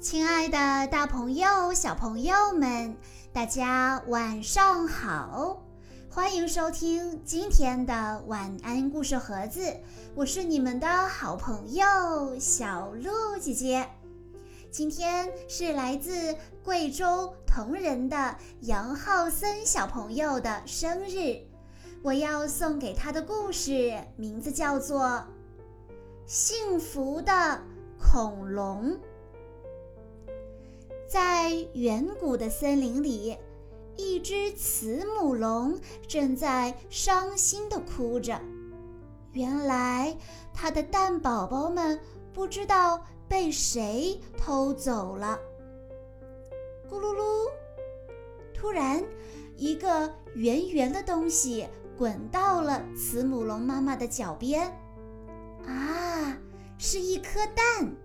亲爱的，大朋友、小朋友们，大家晚上好！欢迎收听今天的晚安故事盒子，我是你们的好朋友小鹿姐姐。今天是来自贵州铜仁的杨浩森小朋友的生日，我要送给他的故事名字叫做《幸福的恐龙》。在远古的森林里，一只慈母龙正在伤心地哭着。原来，它的蛋宝宝们不知道被谁偷走了。咕噜噜！突然，一个圆圆的东西滚到了慈母龙妈妈的脚边。啊，是一颗蛋！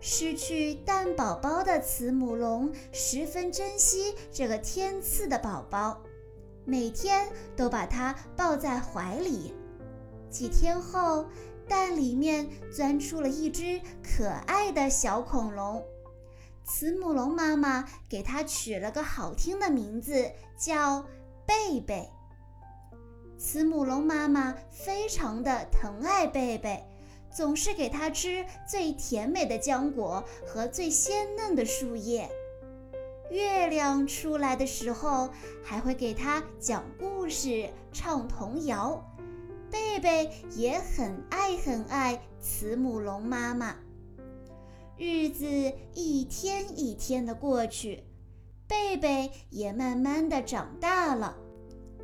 失去蛋宝宝的慈母龙十分珍惜这个天赐的宝宝，每天都把它抱在怀里。几天后，蛋里面钻出了一只可爱的小恐龙。慈母龙妈妈给它取了个好听的名字，叫贝贝。慈母龙妈妈非常的疼爱贝贝。总是给它吃最甜美的浆果和最鲜嫩的树叶。月亮出来的时候，还会给它讲故事、唱童谣。贝贝也很爱很爱慈母龙妈妈。日子一天一天的过去，贝贝也慢慢的长大了。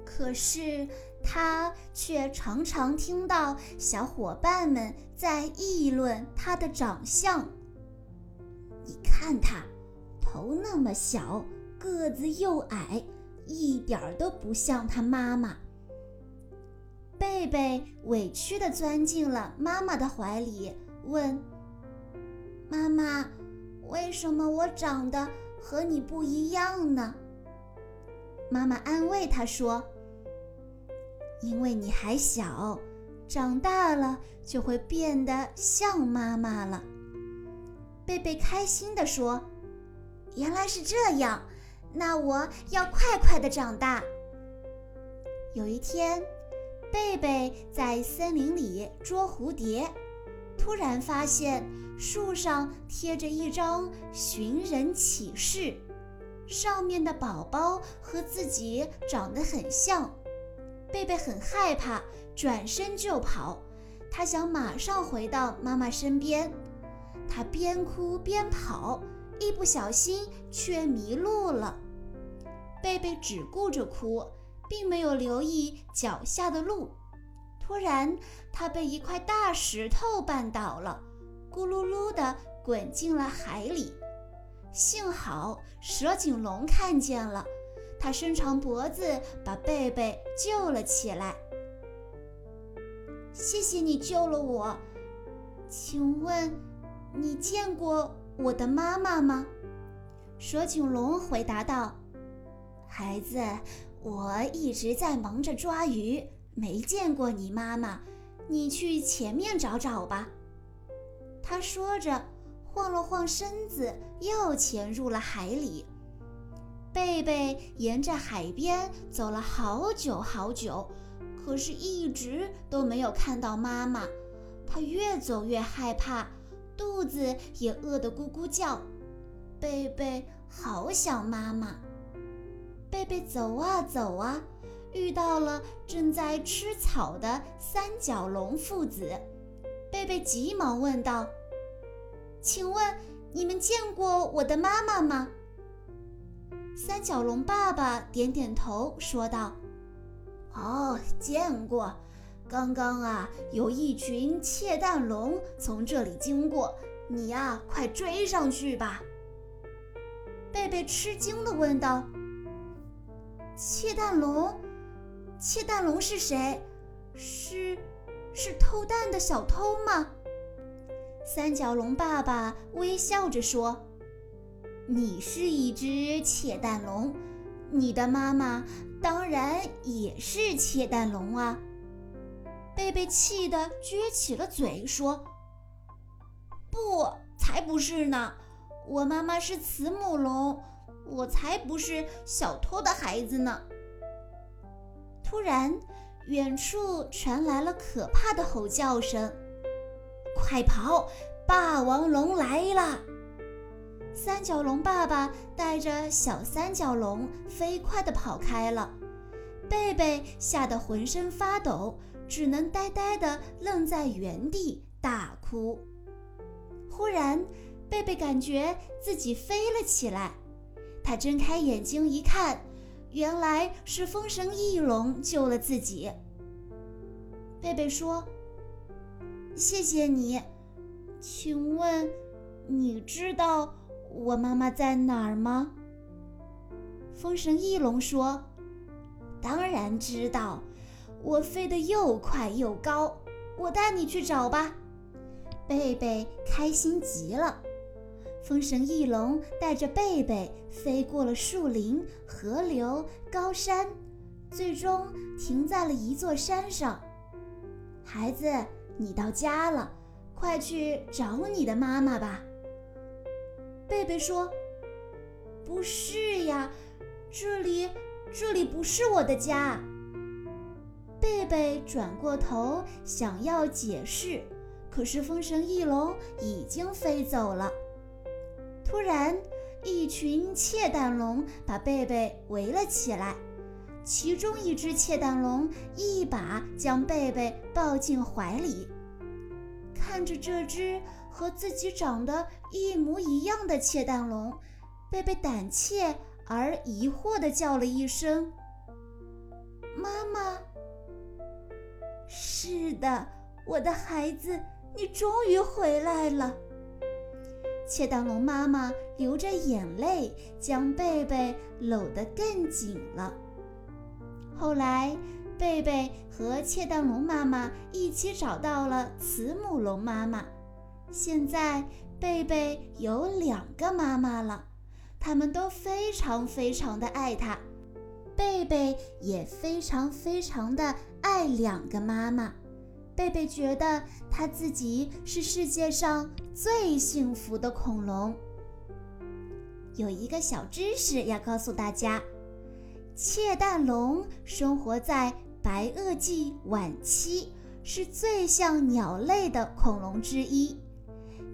可是。他却常常听到小伙伴们在议论他的长相。你看他，头那么小，个子又矮，一点都不像他妈妈。贝贝委屈地钻进了妈妈的怀里，问：“妈妈，为什么我长得和你不一样呢？”妈妈安慰他说。因为你还小，长大了就会变得像妈妈了。贝贝开心地说：“原来是这样，那我要快快的长大。”有一天，贝贝在森林里捉蝴蝶，突然发现树上贴着一张寻人启事，上面的宝宝和自己长得很像。贝贝很害怕，转身就跑。他想马上回到妈妈身边。他边哭边跑，一不小心却迷路了。贝贝只顾着哭，并没有留意脚下的路。突然，他被一块大石头绊倒了，咕噜噜地滚进了海里。幸好蛇颈龙看见了。他伸长脖子，把贝贝救了起来。谢谢你救了我，请问你见过我的妈妈吗？蛇颈龙回答道：“孩子，我一直在忙着抓鱼，没见过你妈妈。你去前面找找吧。”他说着，晃了晃身子，又潜入了海里。贝贝沿着海边走了好久好久，可是一直都没有看到妈妈。他越走越害怕，肚子也饿得咕咕叫。贝贝好想妈妈。贝贝走啊走啊，遇到了正在吃草的三角龙父子。贝贝急忙问道：“请问你们见过我的妈妈吗？”三角龙爸爸点点头，说道：“哦，见过。刚刚啊，有一群窃蛋龙从这里经过，你呀，快追上去吧。”贝贝吃惊地问道：“窃蛋龙？窃蛋龙是谁？是是偷蛋的小偷吗？”三角龙爸爸微笑着说。你是一只窃蛋龙，你的妈妈当然也是窃蛋龙啊！贝贝气得撅起了嘴，说：“不，才不是呢！我妈妈是慈母龙，我才不是小偷的孩子呢。突然，远处传来了可怕的吼叫声：“快跑！霸王龙来了！”三角龙爸爸带着小三角龙飞快地跑开了。贝贝吓得浑身发抖，只能呆呆地愣在原地大哭。忽然，贝贝感觉自己飞了起来，他睁开眼睛一看，原来是风神翼龙救了自己。贝贝说：“谢谢你，请问你知道我妈妈在哪儿吗？”风神翼龙说。当然知道，我飞得又快又高，我带你去找吧。贝贝开心极了。风神翼龙带着贝贝飞过了树林、河流、高山，最终停在了一座山上。孩子，你到家了，快去找你的妈妈吧。贝贝说：“不是呀，这里……”这里不是我的家。贝贝转过头想要解释，可是风神翼龙已经飞走了。突然，一群窃蛋龙把贝贝围了起来，其中一只窃蛋龙一把将贝贝抱进怀里。看着这只和自己长得一模一样的窃蛋龙，贝贝胆怯。而疑惑地叫了一声：“妈妈。”是的，我的孩子，你终于回来了。窃蛋龙妈妈流着眼泪，将贝贝搂得更紧了。后来，贝贝和窃蛋龙妈妈一起找到了慈母龙妈妈。现在，贝贝有两个妈妈了。他们都非常非常的爱他，贝贝也非常非常的爱两个妈妈。贝贝觉得他自己是世界上最幸福的恐龙。有一个小知识要告诉大家：窃蛋龙生活在白垩纪晚期，是最像鸟类的恐龙之一。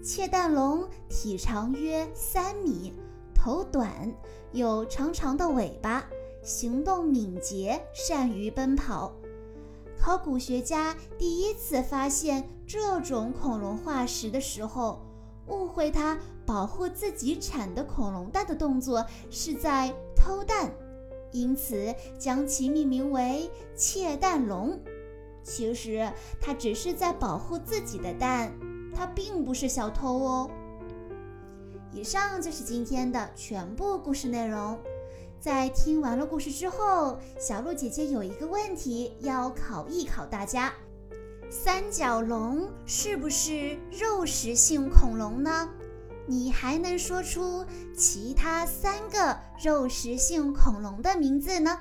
窃蛋龙体长约三米。头短，有长长的尾巴，行动敏捷，善于奔跑。考古学家第一次发现这种恐龙化石的时候，误会它保护自己产的恐龙蛋的动作是在偷蛋，因此将其命名为窃蛋龙。其实它只是在保护自己的蛋，它并不是小偷哦。以上就是今天的全部故事内容。在听完了故事之后，小鹿姐姐有一个问题要考一考大家：三角龙是不是肉食性恐龙呢？你还能说出其他三个肉食性恐龙的名字呢？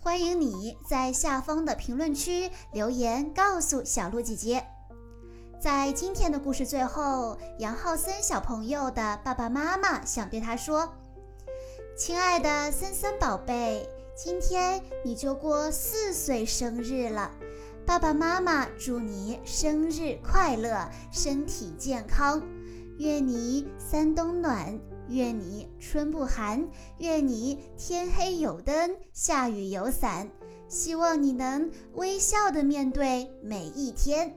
欢迎你在下方的评论区留言告诉小鹿姐姐。在今天的故事最后，杨浩森小朋友的爸爸妈妈想对他说：“亲爱的森森宝贝，今天你就过四岁生日了，爸爸妈妈祝你生日快乐，身体健康，愿你三冬暖，愿你春不寒，愿你天黑有灯，下雨有伞，希望你能微笑的面对每一天。”